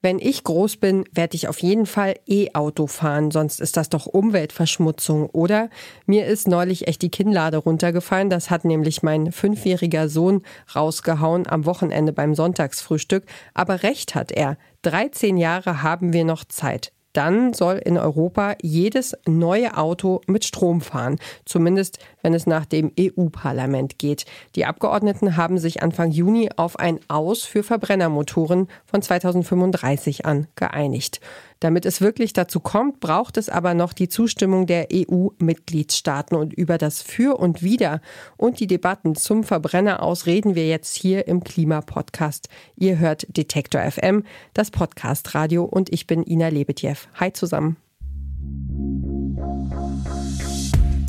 Wenn ich groß bin, werde ich auf jeden Fall E-Auto fahren, sonst ist das doch Umweltverschmutzung, oder? Mir ist neulich echt die Kinnlade runtergefallen, das hat nämlich mein fünfjähriger Sohn rausgehauen am Wochenende beim Sonntagsfrühstück, aber recht hat er. 13 Jahre haben wir noch Zeit dann soll in Europa jedes neue Auto mit Strom fahren, zumindest wenn es nach dem EU-Parlament geht. Die Abgeordneten haben sich Anfang Juni auf ein Aus für Verbrennermotoren von 2035 an geeinigt. Damit es wirklich dazu kommt, braucht es aber noch die Zustimmung der EU-Mitgliedstaaten. Und über das Für und Wider und die Debatten zum Verbrenner aus reden wir jetzt hier im Klimapodcast. Ihr hört Detektor FM, das Podcast-Radio und ich bin Ina Lebetjew. Hi zusammen.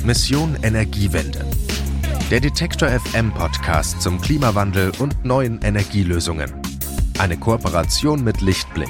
Mission Energiewende. Der Detektor FM Podcast zum Klimawandel und neuen Energielösungen. Eine Kooperation mit Lichtblick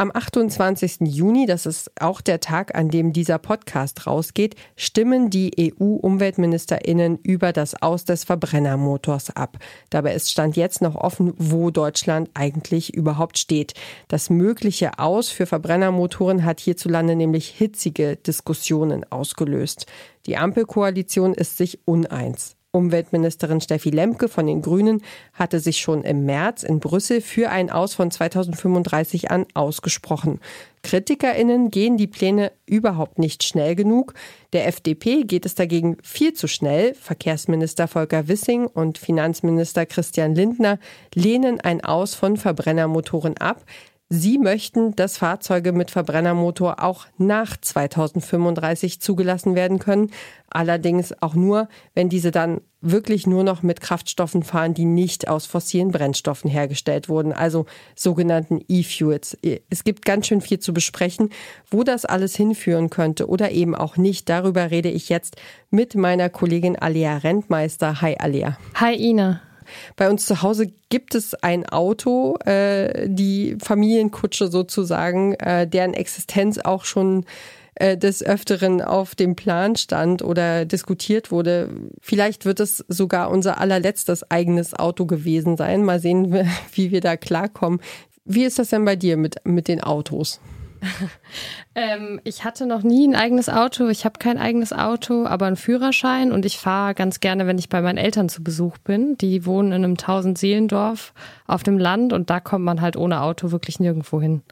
Am 28. Juni, das ist auch der Tag, an dem dieser Podcast rausgeht, stimmen die EU-Umweltministerinnen über das Aus des Verbrennermotors ab. Dabei ist Stand jetzt noch offen, wo Deutschland eigentlich überhaupt steht. Das mögliche Aus für Verbrennermotoren hat hierzulande nämlich hitzige Diskussionen ausgelöst. Die Ampelkoalition ist sich uneins. Umweltministerin Steffi Lemke von den Grünen hatte sich schon im März in Brüssel für ein Aus von 2035 an ausgesprochen. KritikerInnen gehen die Pläne überhaupt nicht schnell genug. Der FDP geht es dagegen viel zu schnell. Verkehrsminister Volker Wissing und Finanzminister Christian Lindner lehnen ein Aus von Verbrennermotoren ab. Sie möchten, dass Fahrzeuge mit Verbrennermotor auch nach 2035 zugelassen werden können. Allerdings auch nur, wenn diese dann wirklich nur noch mit Kraftstoffen fahren, die nicht aus fossilen Brennstoffen hergestellt wurden, also sogenannten E-Fuels. Es gibt ganz schön viel zu besprechen, wo das alles hinführen könnte oder eben auch nicht. Darüber rede ich jetzt mit meiner Kollegin Alea Rentmeister. Hi Alea. Hi Ina. Bei uns zu Hause gibt es ein Auto, äh, die Familienkutsche sozusagen, äh, deren Existenz auch schon äh, des Öfteren auf dem Plan stand oder diskutiert wurde. Vielleicht wird es sogar unser allerletztes eigenes Auto gewesen sein. Mal sehen, wie wir da klarkommen. Wie ist das denn bei dir mit, mit den Autos? ähm, ich hatte noch nie ein eigenes Auto. Ich habe kein eigenes Auto, aber einen Führerschein und ich fahre ganz gerne, wenn ich bei meinen Eltern zu Besuch bin. Die wohnen in einem Tausendseelendorf auf dem Land und da kommt man halt ohne Auto wirklich nirgendwo hin.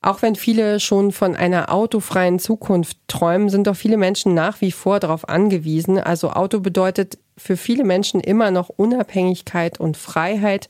Auch wenn viele schon von einer autofreien Zukunft träumen, sind doch viele Menschen nach wie vor darauf angewiesen. Also Auto bedeutet für viele Menschen immer noch Unabhängigkeit und Freiheit.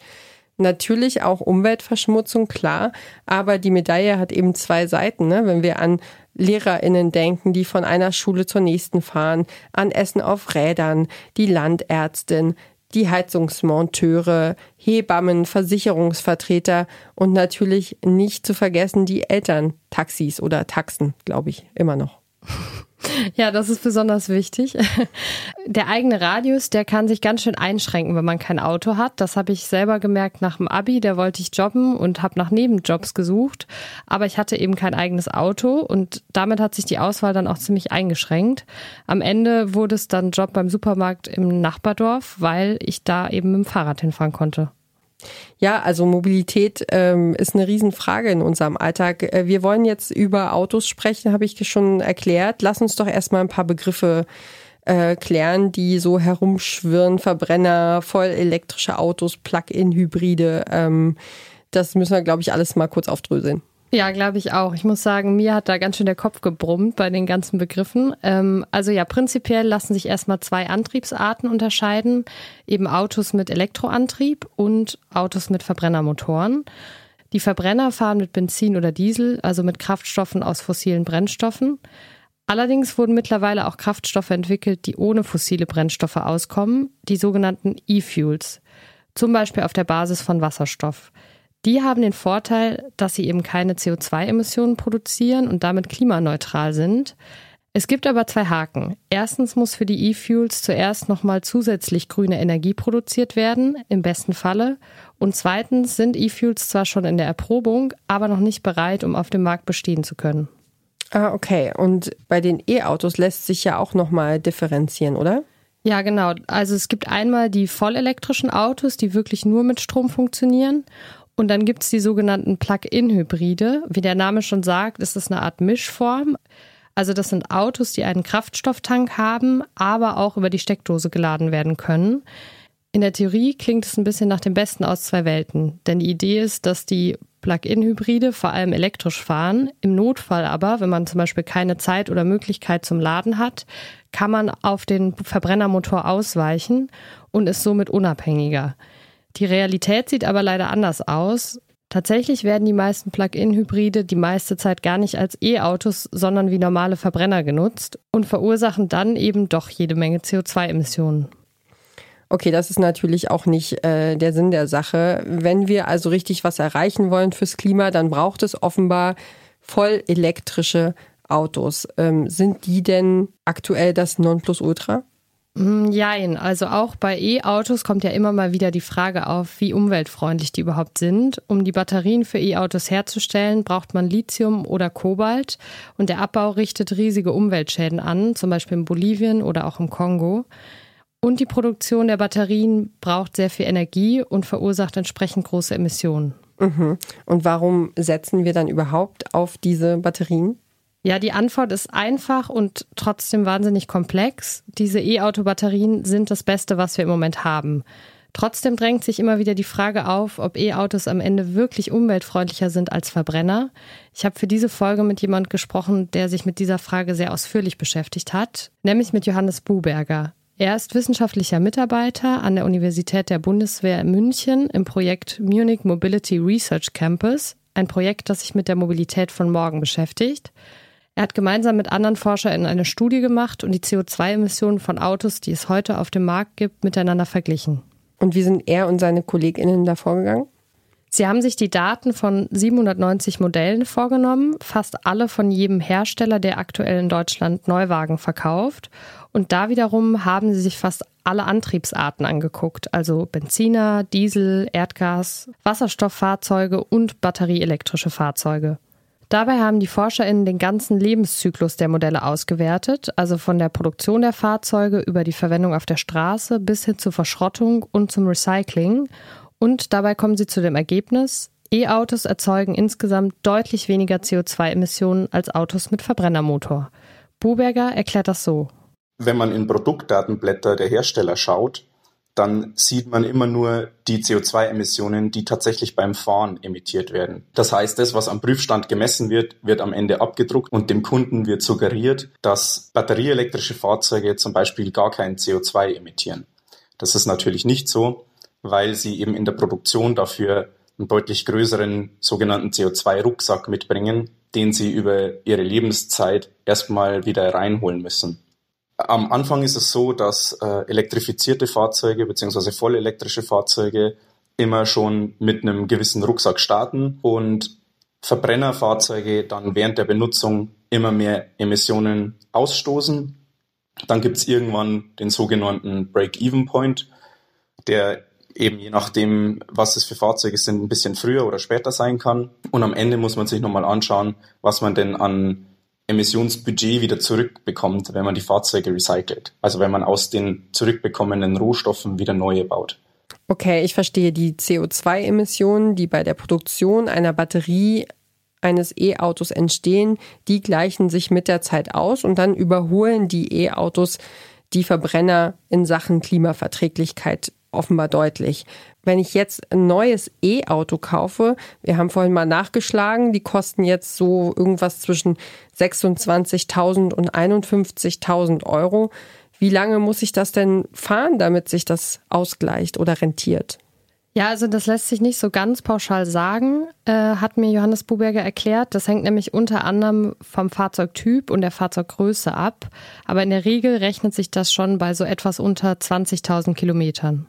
Natürlich auch Umweltverschmutzung, klar, aber die Medaille hat eben zwei Seiten. Ne? Wenn wir an LehrerInnen denken, die von einer Schule zur nächsten fahren, an Essen auf Rädern, die Landärztin, die Heizungsmonteure, Hebammen, Versicherungsvertreter und natürlich nicht zu vergessen die Eltern, Taxis oder Taxen, glaube ich, immer noch. Ja, das ist besonders wichtig. Der eigene Radius, der kann sich ganz schön einschränken, wenn man kein Auto hat. Das habe ich selber gemerkt nach dem Abi. Da wollte ich jobben und habe nach Nebenjobs gesucht. Aber ich hatte eben kein eigenes Auto und damit hat sich die Auswahl dann auch ziemlich eingeschränkt. Am Ende wurde es dann Job beim Supermarkt im Nachbardorf, weil ich da eben mit dem Fahrrad hinfahren konnte. Ja, also Mobilität ähm, ist eine Riesenfrage in unserem Alltag. Äh, wir wollen jetzt über Autos sprechen, habe ich schon erklärt. Lass uns doch erstmal ein paar Begriffe äh, klären, die so herumschwirren. Verbrenner, voll elektrische Autos, Plug-in-Hybride. Ähm, das müssen wir, glaube ich, alles mal kurz aufdröseln. Ja, glaube ich auch. Ich muss sagen, mir hat da ganz schön der Kopf gebrummt bei den ganzen Begriffen. Ähm, also ja, prinzipiell lassen sich erstmal zwei Antriebsarten unterscheiden. Eben Autos mit Elektroantrieb und Autos mit Verbrennermotoren. Die Verbrenner fahren mit Benzin oder Diesel, also mit Kraftstoffen aus fossilen Brennstoffen. Allerdings wurden mittlerweile auch Kraftstoffe entwickelt, die ohne fossile Brennstoffe auskommen, die sogenannten E-Fuels. Zum Beispiel auf der Basis von Wasserstoff. Die haben den Vorteil, dass sie eben keine CO2-Emissionen produzieren und damit klimaneutral sind. Es gibt aber zwei Haken. Erstens muss für die E-Fuels zuerst nochmal zusätzlich grüne Energie produziert werden, im besten Falle. Und zweitens sind E-Fuels zwar schon in der Erprobung, aber noch nicht bereit, um auf dem Markt bestehen zu können. Ah, okay. Und bei den E-Autos lässt sich ja auch nochmal differenzieren, oder? Ja, genau. Also es gibt einmal die vollelektrischen Autos, die wirklich nur mit Strom funktionieren. Und dann gibt es die sogenannten Plug-in-Hybride. Wie der Name schon sagt, ist das eine Art Mischform. Also das sind Autos, die einen Kraftstofftank haben, aber auch über die Steckdose geladen werden können. In der Theorie klingt es ein bisschen nach dem Besten aus zwei Welten. Denn die Idee ist, dass die Plug-in-Hybride vor allem elektrisch fahren. Im Notfall aber, wenn man zum Beispiel keine Zeit oder Möglichkeit zum Laden hat, kann man auf den Verbrennermotor ausweichen und ist somit unabhängiger. Die Realität sieht aber leider anders aus. Tatsächlich werden die meisten Plug-in-Hybride die meiste Zeit gar nicht als E-Autos, sondern wie normale Verbrenner genutzt und verursachen dann eben doch jede Menge CO2-Emissionen. Okay, das ist natürlich auch nicht äh, der Sinn der Sache. Wenn wir also richtig was erreichen wollen fürs Klima, dann braucht es offenbar voll elektrische Autos. Ähm, sind die denn aktuell das Nonplusultra? Mm, also auch bei E-Autos kommt ja immer mal wieder die Frage auf, wie umweltfreundlich die überhaupt sind. Um die Batterien für E-Autos herzustellen, braucht man Lithium oder Kobalt und der Abbau richtet riesige Umweltschäden an, zum Beispiel in Bolivien oder auch im Kongo. Und die Produktion der Batterien braucht sehr viel Energie und verursacht entsprechend große Emissionen. Mhm. Und warum setzen wir dann überhaupt auf diese Batterien? Ja, die Antwort ist einfach und trotzdem wahnsinnig komplex. Diese E-Auto-Batterien sind das Beste, was wir im Moment haben. Trotzdem drängt sich immer wieder die Frage auf, ob E-Autos am Ende wirklich umweltfreundlicher sind als Verbrenner. Ich habe für diese Folge mit jemand gesprochen, der sich mit dieser Frage sehr ausführlich beschäftigt hat, nämlich mit Johannes Buberger. Er ist wissenschaftlicher Mitarbeiter an der Universität der Bundeswehr in München im Projekt Munich Mobility Research Campus, ein Projekt, das sich mit der Mobilität von morgen beschäftigt. Er hat gemeinsam mit anderen ForscherInnen eine Studie gemacht und die CO2-Emissionen von Autos, die es heute auf dem Markt gibt, miteinander verglichen. Und wie sind er und seine KollegInnen da vorgegangen? Sie haben sich die Daten von 790 Modellen vorgenommen, fast alle von jedem Hersteller, der aktuell in Deutschland Neuwagen verkauft. Und da wiederum haben sie sich fast alle Antriebsarten angeguckt, also Benziner, Diesel, Erdgas, Wasserstofffahrzeuge und batterieelektrische Fahrzeuge. Dabei haben die ForscherInnen den ganzen Lebenszyklus der Modelle ausgewertet, also von der Produktion der Fahrzeuge über die Verwendung auf der Straße bis hin zur Verschrottung und zum Recycling und dabei kommen sie zu dem Ergebnis, E-Autos erzeugen insgesamt deutlich weniger CO2-Emissionen als Autos mit Verbrennermotor. Buberger erklärt das so. Wenn man in Produktdatenblätter der Hersteller schaut, dann sieht man immer nur die CO2-Emissionen, die tatsächlich beim Fahren emittiert werden. Das heißt, das, was am Prüfstand gemessen wird, wird am Ende abgedruckt und dem Kunden wird suggeriert, dass batterieelektrische Fahrzeuge zum Beispiel gar kein CO2 emittieren. Das ist natürlich nicht so weil sie eben in der Produktion dafür einen deutlich größeren sogenannten CO2-Rucksack mitbringen, den sie über ihre Lebenszeit erstmal wieder reinholen müssen. Am Anfang ist es so, dass äh, elektrifizierte Fahrzeuge bzw. vollelektrische Fahrzeuge immer schon mit einem gewissen Rucksack starten und Verbrennerfahrzeuge dann während der Benutzung immer mehr Emissionen ausstoßen. Dann gibt es irgendwann den sogenannten Break-Even-Point, der eben je nachdem, was es für Fahrzeuge sind, ein bisschen früher oder später sein kann. Und am Ende muss man sich nochmal anschauen, was man denn an Emissionsbudget wieder zurückbekommt, wenn man die Fahrzeuge recycelt. Also wenn man aus den zurückbekommenen Rohstoffen wieder neue baut. Okay, ich verstehe die CO2-Emissionen, die bei der Produktion einer Batterie eines E-Autos entstehen, die gleichen sich mit der Zeit aus und dann überholen die E-Autos die Verbrenner in Sachen Klimaverträglichkeit offenbar deutlich. Wenn ich jetzt ein neues E-Auto kaufe, wir haben vorhin mal nachgeschlagen, die kosten jetzt so irgendwas zwischen 26.000 und 51.000 Euro. Wie lange muss ich das denn fahren, damit sich das ausgleicht oder rentiert? Ja, also das lässt sich nicht so ganz pauschal sagen, äh, hat mir Johannes Buberger erklärt. Das hängt nämlich unter anderem vom Fahrzeugtyp und der Fahrzeuggröße ab. Aber in der Regel rechnet sich das schon bei so etwas unter 20.000 Kilometern.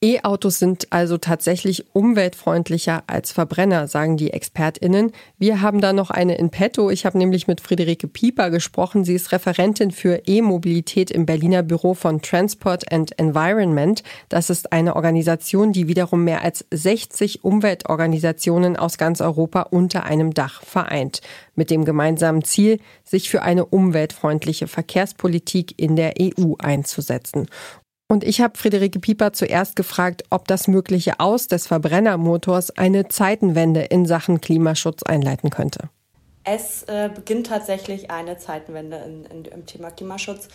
E-Autos sind also tatsächlich umweltfreundlicher als Verbrenner, sagen die ExpertInnen. Wir haben da noch eine in petto. Ich habe nämlich mit Friederike Pieper gesprochen. Sie ist Referentin für E-Mobilität im Berliner Büro von Transport and Environment. Das ist eine Organisation, die wiederum mehr als 60 Umweltorganisationen aus ganz Europa unter einem Dach vereint. Mit dem gemeinsamen Ziel, sich für eine umweltfreundliche Verkehrspolitik in der EU einzusetzen. Und ich habe Friederike Pieper zuerst gefragt, ob das mögliche Aus des Verbrennermotors eine Zeitenwende in Sachen Klimaschutz einleiten könnte. Es äh, beginnt tatsächlich eine Zeitenwende in, in, im Thema Klimaschutz.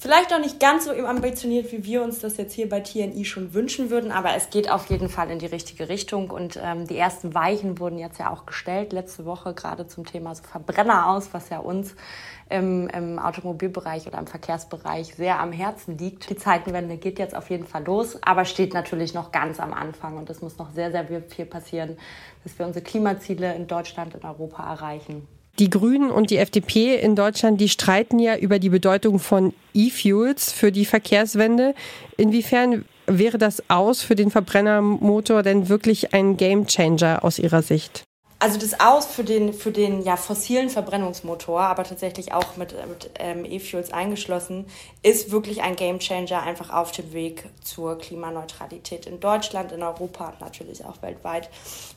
Vielleicht auch nicht ganz so ambitioniert, wie wir uns das jetzt hier bei TNI schon wünschen würden, aber es geht auf jeden Fall in die richtige Richtung und ähm, die ersten Weichen wurden jetzt ja auch gestellt, letzte Woche gerade zum Thema so Verbrenner aus, was ja uns im, im Automobilbereich oder im Verkehrsbereich sehr am Herzen liegt. Die Zeitenwende geht jetzt auf jeden Fall los, aber steht natürlich noch ganz am Anfang und es muss noch sehr, sehr viel passieren, dass wir unsere Klimaziele in Deutschland, in Europa erreichen. Die Grünen und die FDP in Deutschland, die streiten ja über die Bedeutung von E-Fuels für die Verkehrswende. Inwiefern wäre das aus für den Verbrennermotor denn wirklich ein Gamechanger aus Ihrer Sicht? Also das Aus für den, für den ja, fossilen Verbrennungsmotor, aber tatsächlich auch mit, mit ähm, E-Fuels eingeschlossen, ist wirklich ein Gamechanger einfach auf dem Weg zur Klimaneutralität in Deutschland, in Europa und natürlich auch weltweit.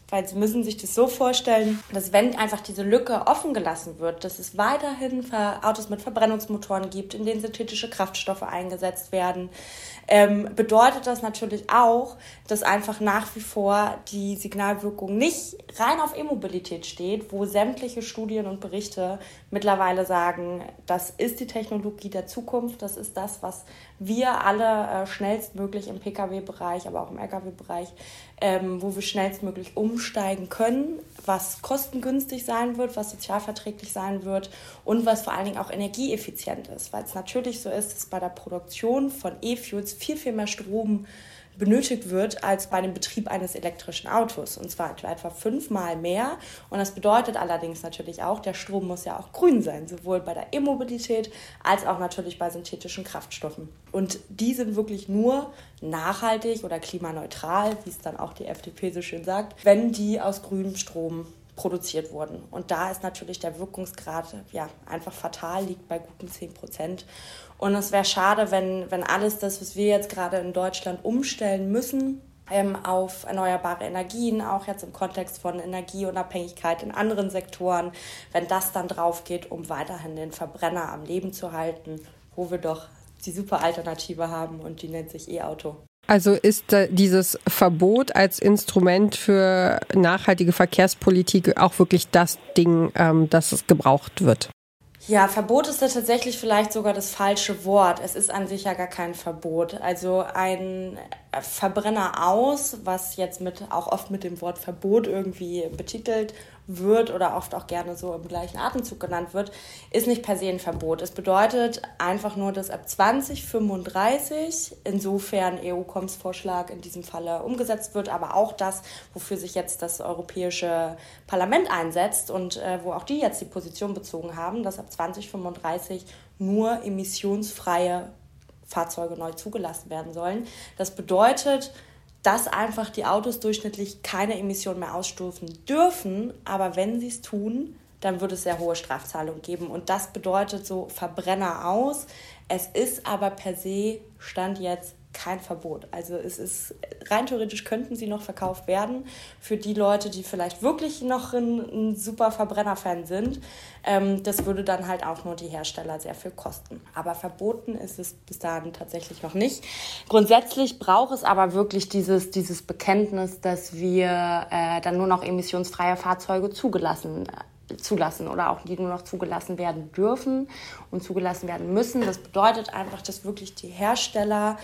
Weil Sie müssen sich das so vorstellen, dass wenn einfach diese Lücke offen gelassen wird, dass es weiterhin Autos mit Verbrennungsmotoren gibt, in denen synthetische Kraftstoffe eingesetzt werden, ähm, bedeutet das natürlich auch, dass einfach nach wie vor die Signalwirkung nicht rein auf E-Mobilität steht, wo sämtliche Studien und Berichte mittlerweile sagen, das ist die Technologie der Zukunft, das ist das, was wir alle äh, schnellstmöglich im Pkw-Bereich, aber auch im Lkw-Bereich, ähm, wo wir schnellstmöglich umsteigen können, was kostengünstig sein wird, was sozialverträglich sein wird und was vor allen Dingen auch energieeffizient ist, weil es natürlich so ist, dass bei der Produktion von E-Fuels viel, viel mehr Strom benötigt wird als bei dem Betrieb eines elektrischen Autos. Und zwar etwa fünfmal mehr. Und das bedeutet allerdings natürlich auch, der Strom muss ja auch grün sein, sowohl bei der E-Mobilität als auch natürlich bei synthetischen Kraftstoffen. Und die sind wirklich nur nachhaltig oder klimaneutral, wie es dann auch die FDP so schön sagt, wenn die aus grünem Strom produziert wurden. Und da ist natürlich der Wirkungsgrad ja, einfach fatal, liegt bei guten 10 Prozent. Und es wäre schade, wenn, wenn alles das, was wir jetzt gerade in Deutschland umstellen müssen, ähm, auf erneuerbare Energien, auch jetzt im Kontext von Energieunabhängigkeit in anderen Sektoren, wenn das dann drauf geht, um weiterhin den Verbrenner am Leben zu halten, wo wir doch die super Alternative haben und die nennt sich E-Auto. Also ist dieses Verbot als Instrument für nachhaltige Verkehrspolitik auch wirklich das Ding, ähm, das gebraucht wird? Ja, Verbot ist da tatsächlich vielleicht sogar das falsche Wort. Es ist an sich ja gar kein Verbot. Also ein Verbrenner aus, was jetzt mit auch oft mit dem Wort Verbot irgendwie betitelt wird oder oft auch gerne so im gleichen Atemzug genannt wird, ist nicht per se ein Verbot. Es bedeutet einfach nur, dass ab 2035, insofern EU-Kommsvorschlag in diesem Falle umgesetzt wird, aber auch das, wofür sich jetzt das Europäische Parlament einsetzt und äh, wo auch die jetzt die Position bezogen haben, dass ab 2035 nur emissionsfreie Fahrzeuge neu zugelassen werden sollen. Das bedeutet, dass einfach die Autos durchschnittlich keine Emissionen mehr ausstoßen dürfen. Aber wenn sie es tun, dann wird es sehr hohe Strafzahlungen geben. Und das bedeutet so Verbrenner aus. Es ist aber per se, stand jetzt, kein Verbot. Also es ist rein theoretisch könnten sie noch verkauft werden für die Leute, die vielleicht wirklich noch ein, ein super Verbrenner-Fan sind. Ähm, das würde dann halt auch nur die Hersteller sehr viel kosten. Aber verboten ist es bis dahin tatsächlich noch nicht. Grundsätzlich braucht es aber wirklich dieses, dieses Bekenntnis, dass wir äh, dann nur noch emissionsfreie Fahrzeuge zugelassen zulassen oder auch die nur noch zugelassen werden dürfen und zugelassen werden müssen. Das bedeutet einfach, dass wirklich die Hersteller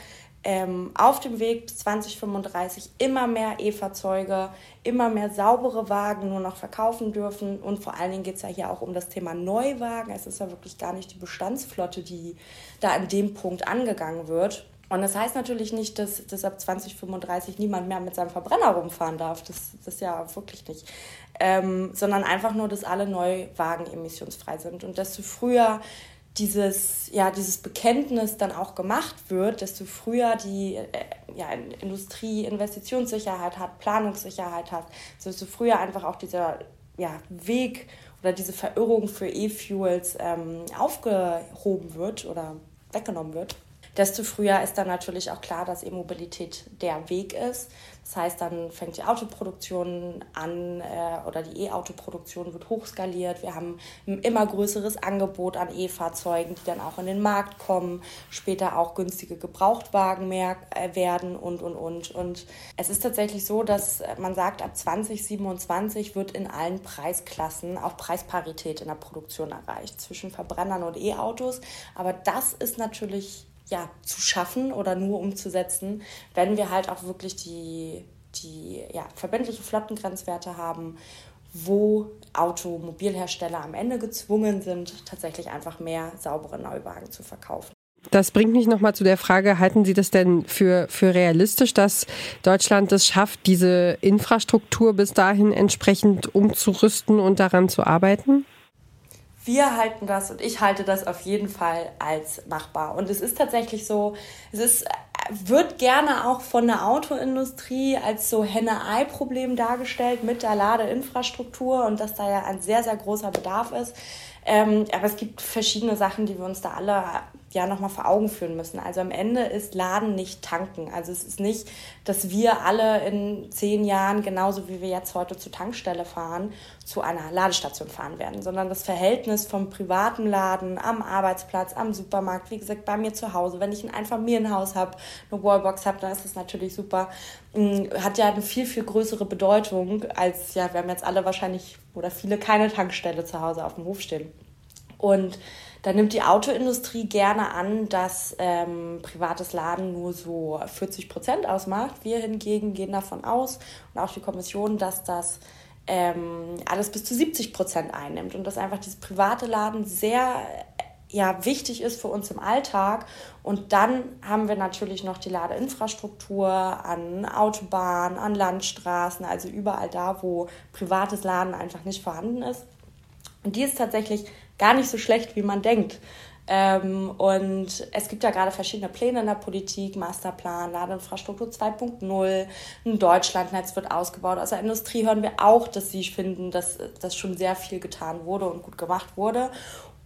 ähm, auf dem Weg bis 2035 immer mehr E-Fahrzeuge, immer mehr saubere Wagen nur noch verkaufen dürfen. Und vor allen Dingen geht es ja hier auch um das Thema Neuwagen. Es ist ja wirklich gar nicht die Bestandsflotte, die da an dem Punkt angegangen wird. Und das heißt natürlich nicht, dass, dass ab 2035 niemand mehr mit seinem Verbrenner rumfahren darf. Das, das ja wirklich nicht. Ähm, sondern einfach nur, dass alle Neuwagen emissionsfrei sind. Und desto früher dieses, ja, dieses Bekenntnis dann auch gemacht wird, desto früher die äh, ja, Industrie Investitionssicherheit hat, Planungssicherheit hat, desto früher einfach auch dieser ja, Weg oder diese Verirrung für E-Fuels ähm, aufgehoben wird oder weggenommen wird desto früher ist dann natürlich auch klar, dass E-Mobilität der Weg ist. Das heißt, dann fängt die Autoproduktion an äh, oder die E-Autoproduktion wird hochskaliert. Wir haben ein immer größeres Angebot an E-Fahrzeugen, die dann auch in den Markt kommen, später auch günstige Gebrauchtwagen mehr äh, werden und, und, und. Und es ist tatsächlich so, dass man sagt, ab 2027 wird in allen Preisklassen auch Preisparität in der Produktion erreicht zwischen Verbrennern und E-Autos. Aber das ist natürlich ja, zu schaffen oder nur umzusetzen, wenn wir halt auch wirklich die, die ja, verbindliche Flottengrenzwerte haben, wo Automobilhersteller am Ende gezwungen sind, tatsächlich einfach mehr saubere Neuwagen zu verkaufen. Das bringt mich nochmal zu der Frage, halten Sie das denn für, für realistisch, dass Deutschland es schafft, diese Infrastruktur bis dahin entsprechend umzurüsten und daran zu arbeiten? Wir halten das und ich halte das auf jeden Fall als machbar. Und es ist tatsächlich so, es ist, wird gerne auch von der Autoindustrie als so Henne-Ei-Problem dargestellt mit der Ladeinfrastruktur und dass da ja ein sehr, sehr großer Bedarf ist. Ähm, aber es gibt verschiedene Sachen, die wir uns da alle ja nochmal vor Augen führen müssen. Also am Ende ist Laden nicht tanken. Also es ist nicht, dass wir alle in zehn Jahren, genauso wie wir jetzt heute zur Tankstelle fahren, zu einer Ladestation fahren werden, sondern das Verhältnis vom privaten Laden am Arbeitsplatz, am Supermarkt, wie gesagt, bei mir zu Hause. Wenn ich ein Einfamilienhaus habe, eine Wallbox habe, dann ist das natürlich super. Mm, hat ja eine viel, viel größere Bedeutung als, ja, wir haben jetzt alle wahrscheinlich oder viele keine Tankstelle zu Hause auf dem Hof stehen. Und da nimmt die Autoindustrie gerne an, dass ähm, privates Laden nur so 40 Prozent ausmacht. Wir hingegen gehen davon aus und auch die Kommission, dass das ähm, alles bis zu 70 Prozent einnimmt und dass einfach dieses private Laden sehr ja, wichtig ist für uns im Alltag. Und dann haben wir natürlich noch die Ladeinfrastruktur an Autobahnen, an Landstraßen, also überall da, wo privates Laden einfach nicht vorhanden ist. Und die ist tatsächlich gar nicht so schlecht, wie man denkt. Ähm, und es gibt ja gerade verschiedene Pläne in der Politik, Masterplan, Ladeinfrastruktur 2.0, ein Deutschlandnetz wird ausgebaut. Aus der Industrie hören wir auch, dass sie finden, dass, dass schon sehr viel getan wurde und gut gemacht wurde.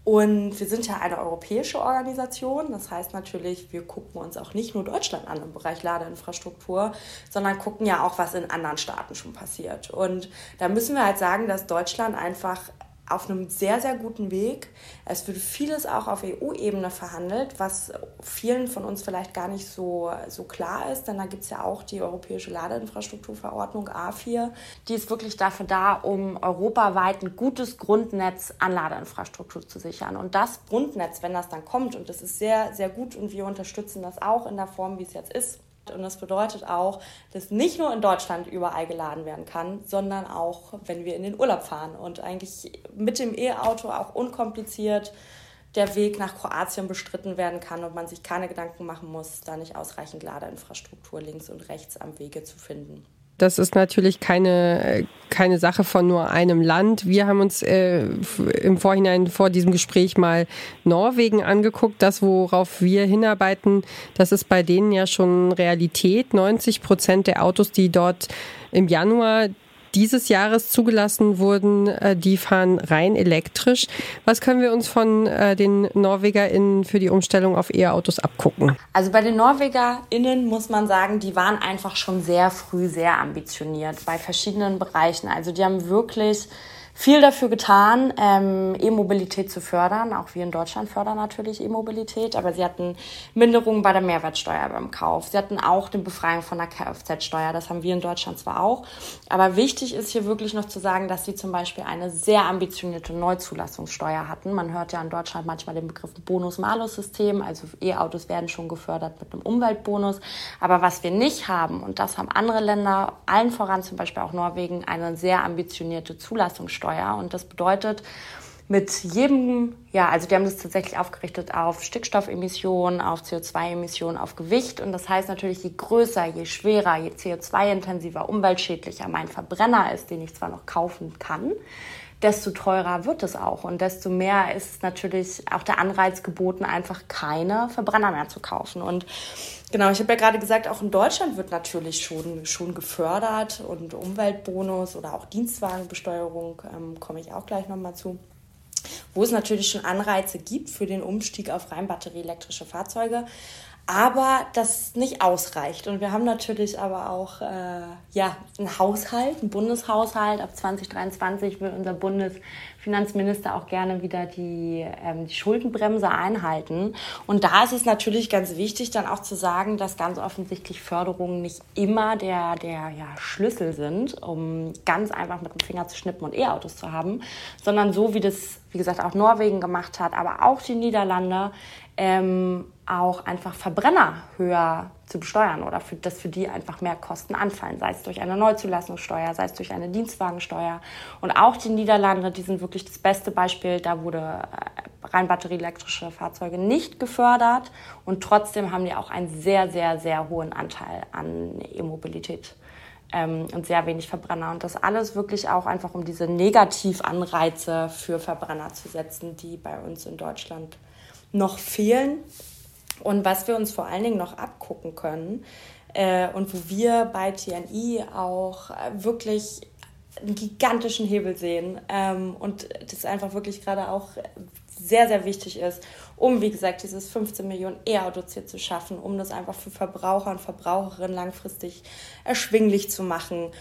Und wir sind ja eine europäische Organisation. Das heißt natürlich, wir gucken uns auch nicht nur Deutschland an im Bereich Ladeinfrastruktur, sondern gucken ja auch, was in anderen Staaten schon passiert. Und da müssen wir halt sagen, dass Deutschland einfach auf einem sehr, sehr guten Weg. Es wird vieles auch auf EU-Ebene verhandelt, was vielen von uns vielleicht gar nicht so, so klar ist, denn da gibt es ja auch die Europäische Ladeinfrastrukturverordnung A4. Die ist wirklich dafür da, um europaweit ein gutes Grundnetz an Ladeinfrastruktur zu sichern. Und das Grundnetz, wenn das dann kommt, und das ist sehr, sehr gut und wir unterstützen das auch in der Form, wie es jetzt ist, und das bedeutet auch, dass nicht nur in Deutschland überall geladen werden kann, sondern auch, wenn wir in den Urlaub fahren und eigentlich mit dem E-Auto auch unkompliziert der Weg nach Kroatien bestritten werden kann und man sich keine Gedanken machen muss, da nicht ausreichend Ladeinfrastruktur links und rechts am Wege zu finden. Das ist natürlich keine, keine Sache von nur einem Land. Wir haben uns äh, im Vorhinein vor diesem Gespräch mal Norwegen angeguckt. Das, worauf wir hinarbeiten, das ist bei denen ja schon Realität. 90 Prozent der Autos, die dort im Januar dieses Jahres zugelassen wurden, äh, die fahren rein elektrisch. Was können wir uns von äh, den NorwegerInnen für die Umstellung auf E-Autos abgucken? Also bei den NorwegerInnen muss man sagen, die waren einfach schon sehr früh sehr ambitioniert bei verschiedenen Bereichen. Also die haben wirklich viel dafür getan, ähm, E-Mobilität zu fördern. Auch wir in Deutschland fördern natürlich E-Mobilität, aber sie hatten Minderungen bei der Mehrwertsteuer beim Kauf. Sie hatten auch die Befreiung von der Kfz-Steuer. Das haben wir in Deutschland zwar auch, aber wichtig ist hier wirklich noch zu sagen, dass sie zum Beispiel eine sehr ambitionierte Neuzulassungssteuer hatten. Man hört ja in Deutschland manchmal den Begriff Bonus-Malus-System, also E-Autos werden schon gefördert mit einem Umweltbonus. Aber was wir nicht haben, und das haben andere Länder, allen voran zum Beispiel auch Norwegen, eine sehr ambitionierte Zulassungssteuer. Steuer. Und das bedeutet, mit jedem, ja, also die haben das tatsächlich aufgerichtet auf Stickstoffemissionen, auf CO2-Emissionen, auf Gewicht. Und das heißt natürlich, je größer, je schwerer, je CO2-intensiver, umweltschädlicher mein Verbrenner ist, den ich zwar noch kaufen kann, desto teurer wird es auch. Und desto mehr ist natürlich auch der Anreiz geboten, einfach keine Verbrenner mehr zu kaufen. Und genau, ich habe ja gerade gesagt, auch in Deutschland wird natürlich schon, schon gefördert und Umweltbonus oder auch Dienstwagenbesteuerung, ähm, komme ich auch gleich nochmal zu wo es natürlich schon Anreize gibt für den Umstieg auf rein batterieelektrische Fahrzeuge aber das nicht ausreicht. Und wir haben natürlich aber auch äh, ja, einen Haushalt, einen Bundeshaushalt. Ab 2023 will unser Bundesfinanzminister auch gerne wieder die, ähm, die Schuldenbremse einhalten. Und da ist es natürlich ganz wichtig, dann auch zu sagen, dass ganz offensichtlich Förderungen nicht immer der, der ja, Schlüssel sind, um ganz einfach mit dem Finger zu schnippen und E-Autos zu haben, sondern so wie das, wie gesagt, auch Norwegen gemacht hat, aber auch die Niederlande, ähm, auch einfach Verbrenner höher zu besteuern oder für, dass für die einfach mehr Kosten anfallen, sei es durch eine Neuzulassungssteuer, sei es durch eine Dienstwagensteuer. Und auch die Niederlande, die sind wirklich das beste Beispiel. Da wurde äh, rein batterieelektrische Fahrzeuge nicht gefördert und trotzdem haben die auch einen sehr, sehr, sehr hohen Anteil an E-Mobilität ähm, und sehr wenig Verbrenner. Und das alles wirklich auch einfach, um diese Negativanreize für Verbrenner zu setzen, die bei uns in Deutschland noch fehlen und was wir uns vor allen Dingen noch abgucken können äh, und wo wir bei TNI auch äh, wirklich einen gigantischen Hebel sehen ähm, und das einfach wirklich gerade auch sehr, sehr wichtig ist, um, wie gesagt, dieses 15 Millionen E-Autos hier zu schaffen, um das einfach für Verbraucher und Verbraucherinnen langfristig erschwinglich zu machen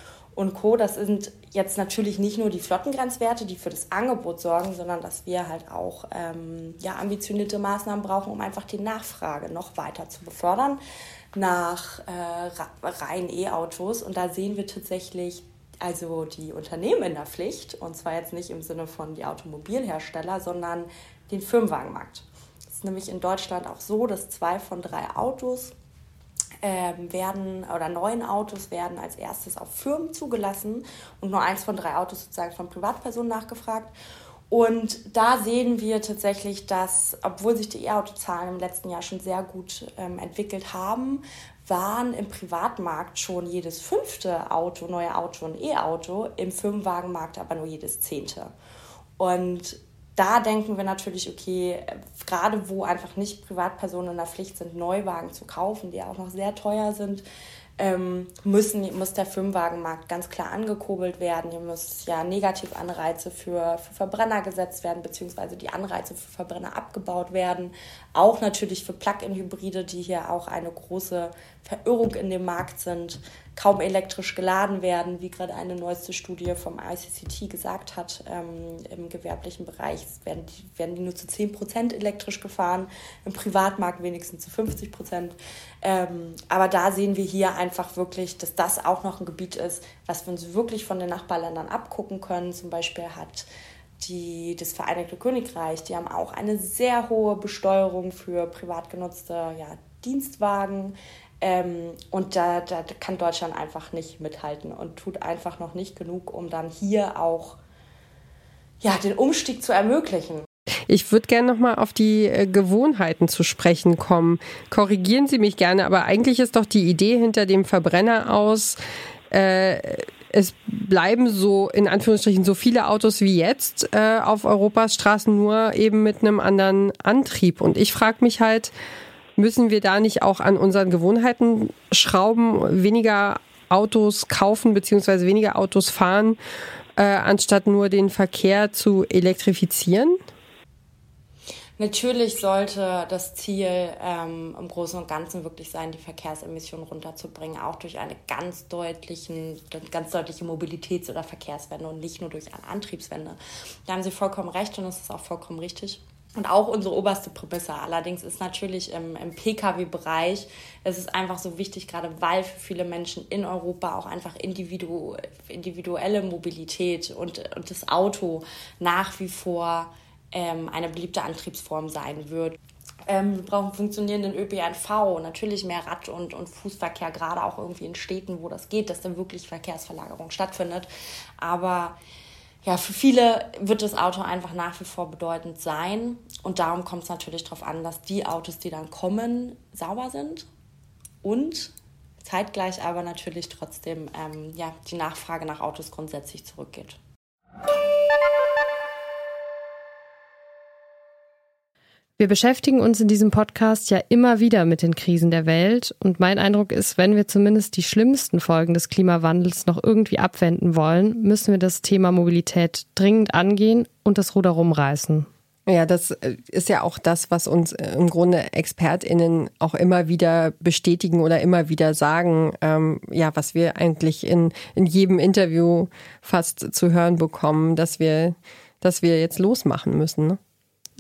und Co. Das sind jetzt natürlich nicht nur die Flottengrenzwerte, die für das Angebot sorgen, sondern dass wir halt auch ähm, ja, ambitionierte Maßnahmen brauchen, um einfach die Nachfrage noch weiter zu befördern nach äh, rein E-Autos. Und da sehen wir tatsächlich also die Unternehmen in der Pflicht, und zwar jetzt nicht im Sinne von die Automobilhersteller, sondern den Firmenwagenmarkt. Es ist nämlich in Deutschland auch so, dass zwei von drei Autos ähm, werden oder neun Autos werden als erstes auf Firmen zugelassen und nur eins von drei Autos sozusagen von Privatpersonen nachgefragt. Und da sehen wir tatsächlich, dass, obwohl sich die E-Auto-Zahlen im letzten Jahr schon sehr gut ähm, entwickelt haben, waren im Privatmarkt schon jedes fünfte Auto, neue Auto ein E-Auto, im Firmenwagenmarkt aber nur jedes zehnte. Und da denken wir natürlich, okay, gerade wo einfach nicht Privatpersonen in der Pflicht sind, Neuwagen zu kaufen, die auch noch sehr teuer sind, ähm, müssen, muss der Firmenwagenmarkt ganz klar angekurbelt werden. Hier muss ja Negativanreize für, für Verbrenner gesetzt werden, beziehungsweise die Anreize für Verbrenner abgebaut werden. Auch natürlich für Plug-in-Hybride, die hier auch eine große Verirrung in dem Markt sind, kaum elektrisch geladen werden, wie gerade eine neueste Studie vom ICCT gesagt hat. Ähm, Im gewerblichen Bereich werden die, werden die nur zu 10 Prozent elektrisch gefahren, im Privatmarkt wenigstens zu 50 Prozent. Ähm, aber da sehen wir hier einfach wirklich, dass das auch noch ein Gebiet ist, was wir uns wirklich von den Nachbarländern abgucken können. Zum Beispiel hat die, das Vereinigte Königreich, die haben auch eine sehr hohe Besteuerung für privat genutzte ja, Dienstwagen. Ähm, und da, da kann Deutschland einfach nicht mithalten und tut einfach noch nicht genug, um dann hier auch ja, den Umstieg zu ermöglichen. Ich würde gerne nochmal auf die äh, Gewohnheiten zu sprechen kommen. Korrigieren Sie mich gerne, aber eigentlich ist doch die Idee hinter dem Verbrenner aus, äh, es bleiben so in Anführungsstrichen so viele Autos wie jetzt äh, auf Europas Straßen, nur eben mit einem anderen Antrieb. Und ich frage mich halt, müssen wir da nicht auch an unseren Gewohnheiten schrauben, weniger Autos kaufen beziehungsweise weniger Autos fahren, äh, anstatt nur den Verkehr zu elektrifizieren? Natürlich sollte das Ziel ähm, im Großen und Ganzen wirklich sein, die Verkehrsemissionen runterzubringen, auch durch eine ganz, deutlichen, ganz deutliche Mobilitäts- oder Verkehrswende und nicht nur durch eine Antriebswende. Da haben Sie vollkommen recht und das ist auch vollkommen richtig. Und auch unsere oberste Prämisse. Allerdings ist natürlich im, im Pkw-Bereich, es ist einfach so wichtig, gerade weil für viele Menschen in Europa auch einfach individu individuelle Mobilität und, und das Auto nach wie vor ähm, eine beliebte Antriebsform sein wird. Ähm, wir brauchen funktionierenden ÖPNV, natürlich mehr Rad- und, und Fußverkehr, gerade auch irgendwie in Städten, wo das geht, dass dann wirklich Verkehrsverlagerung stattfindet. Aber ja, für viele wird das Auto einfach nach wie vor bedeutend sein. Und darum kommt es natürlich darauf an, dass die Autos, die dann kommen, sauber sind und zeitgleich aber natürlich trotzdem ähm, ja, die Nachfrage nach Autos grundsätzlich zurückgeht. Wir beschäftigen uns in diesem Podcast ja immer wieder mit den Krisen der Welt und mein Eindruck ist, wenn wir zumindest die schlimmsten Folgen des Klimawandels noch irgendwie abwenden wollen, müssen wir das Thema Mobilität dringend angehen und das Ruder rumreißen. Ja, das äh, ist ja auch das, was uns äh, im Grunde ExpertInnen auch immer wieder bestätigen oder immer wieder sagen, ähm, ja, was wir eigentlich in, in jedem Interview fast zu hören bekommen, dass wir, dass wir jetzt losmachen müssen. Ne?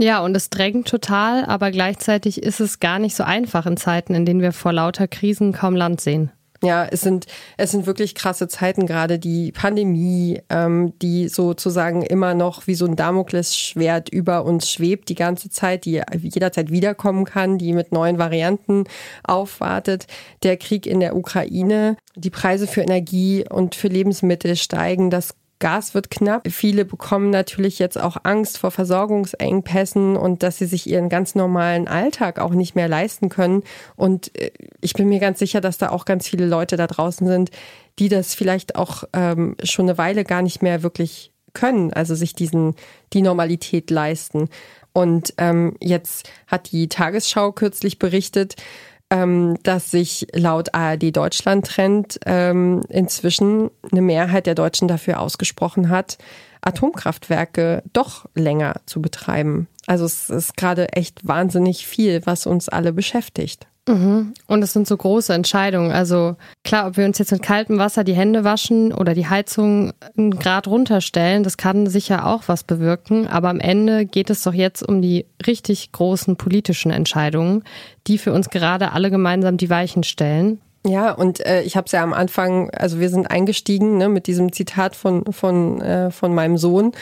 Ja, und es drängt total, aber gleichzeitig ist es gar nicht so einfach in Zeiten, in denen wir vor lauter Krisen kaum Land sehen. Ja, es sind, es sind wirklich krasse Zeiten, gerade die Pandemie, ähm, die sozusagen immer noch wie so ein Damoklesschwert über uns schwebt die ganze Zeit, die jederzeit wiederkommen kann, die mit neuen Varianten aufwartet. Der Krieg in der Ukraine, die Preise für Energie und für Lebensmittel steigen, das Gas wird knapp. Viele bekommen natürlich jetzt auch Angst vor Versorgungsengpässen und dass sie sich ihren ganz normalen Alltag auch nicht mehr leisten können. Und äh, ich bin mir ganz sicher, dass da auch ganz viele Leute da draußen sind, die das vielleicht auch ähm, schon eine Weile gar nicht mehr wirklich können, also sich diesen die Normalität leisten. Und ähm, jetzt hat die Tagesschau kürzlich berichtet, ähm, dass sich laut ARD Deutschland Trend ähm, inzwischen eine Mehrheit der Deutschen dafür ausgesprochen hat, Atomkraftwerke doch länger zu betreiben. Also es ist gerade echt wahnsinnig viel, was uns alle beschäftigt. Mhm. Und es sind so große Entscheidungen. Also klar, ob wir uns jetzt mit kaltem Wasser die Hände waschen oder die Heizung einen Grad runterstellen, das kann sicher auch was bewirken. Aber am Ende geht es doch jetzt um die richtig großen politischen Entscheidungen, die für uns gerade alle gemeinsam die Weichen stellen. Ja, und äh, ich habe es ja am Anfang, also wir sind eingestiegen ne, mit diesem Zitat von, von, äh, von meinem Sohn.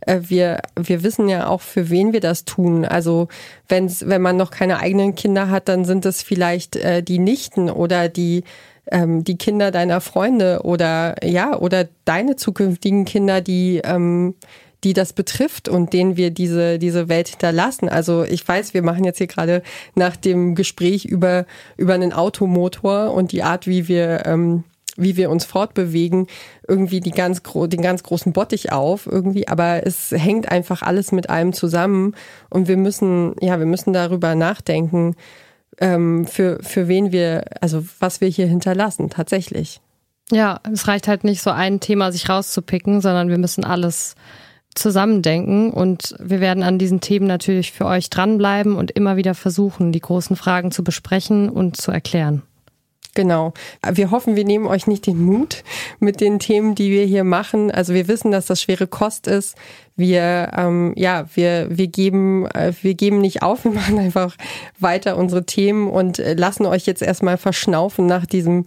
Äh, wir, wir wissen ja auch, für wen wir das tun. Also wenn's, wenn man noch keine eigenen Kinder hat, dann sind es vielleicht äh, die Nichten oder die ähm, die Kinder deiner Freunde oder ja, oder deine zukünftigen Kinder, die ähm, die das betrifft und denen wir diese, diese Welt hinterlassen. Also ich weiß, wir machen jetzt hier gerade nach dem Gespräch über, über einen Automotor und die Art, wie wir, ähm, wie wir uns fortbewegen, irgendwie die ganz den ganz großen Bottich auf irgendwie, aber es hängt einfach alles mit allem zusammen und wir müssen, ja, wir müssen darüber nachdenken, ähm, für, für wen wir, also was wir hier hinterlassen, tatsächlich. Ja, es reicht halt nicht so ein Thema sich rauszupicken, sondern wir müssen alles zusammendenken und wir werden an diesen Themen natürlich für euch dranbleiben und immer wieder versuchen, die großen Fragen zu besprechen und zu erklären. Genau. Wir hoffen, wir nehmen euch nicht den Mut mit den Themen, die wir hier machen. Also wir wissen, dass das schwere Kost ist. Wir, ähm, ja, wir, wir geben, äh, wir geben nicht auf. Wir machen einfach weiter unsere Themen und äh, lassen euch jetzt erstmal verschnaufen nach diesem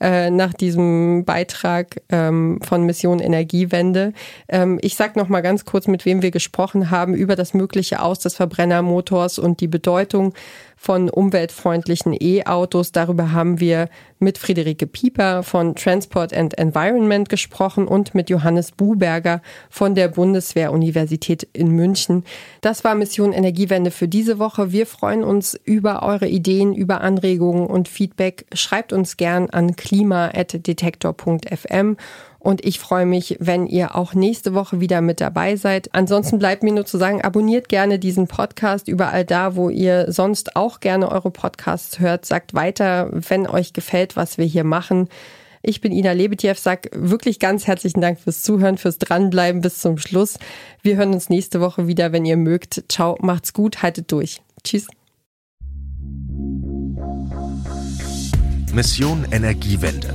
äh, nach diesem Beitrag ähm, von Mission Energiewende. Ähm, ich sage noch mal ganz kurz, mit wem wir gesprochen haben über das mögliche Aus des Verbrennermotors und die Bedeutung von umweltfreundlichen E-Autos. Darüber haben wir mit Friederike Pieper von Transport and Environment gesprochen und mit Johannes Buberger von der Bundeswehr-Universität in München. Das war Mission Energiewende für diese Woche. Wir freuen uns über eure Ideen, über Anregungen und Feedback. Schreibt uns gern an klima.detektor.fm und ich freue mich, wenn ihr auch nächste Woche wieder mit dabei seid. Ansonsten bleibt mir nur zu sagen, abonniert gerne diesen Podcast überall da, wo ihr sonst auch gerne eure Podcasts hört. Sagt weiter, wenn euch gefällt, was wir hier machen. Ich bin Ina Lebetjew, sag wirklich ganz herzlichen Dank fürs Zuhören, fürs Dranbleiben bis zum Schluss. Wir hören uns nächste Woche wieder, wenn ihr mögt. Ciao, macht's gut, haltet durch. Tschüss. Mission Energiewende.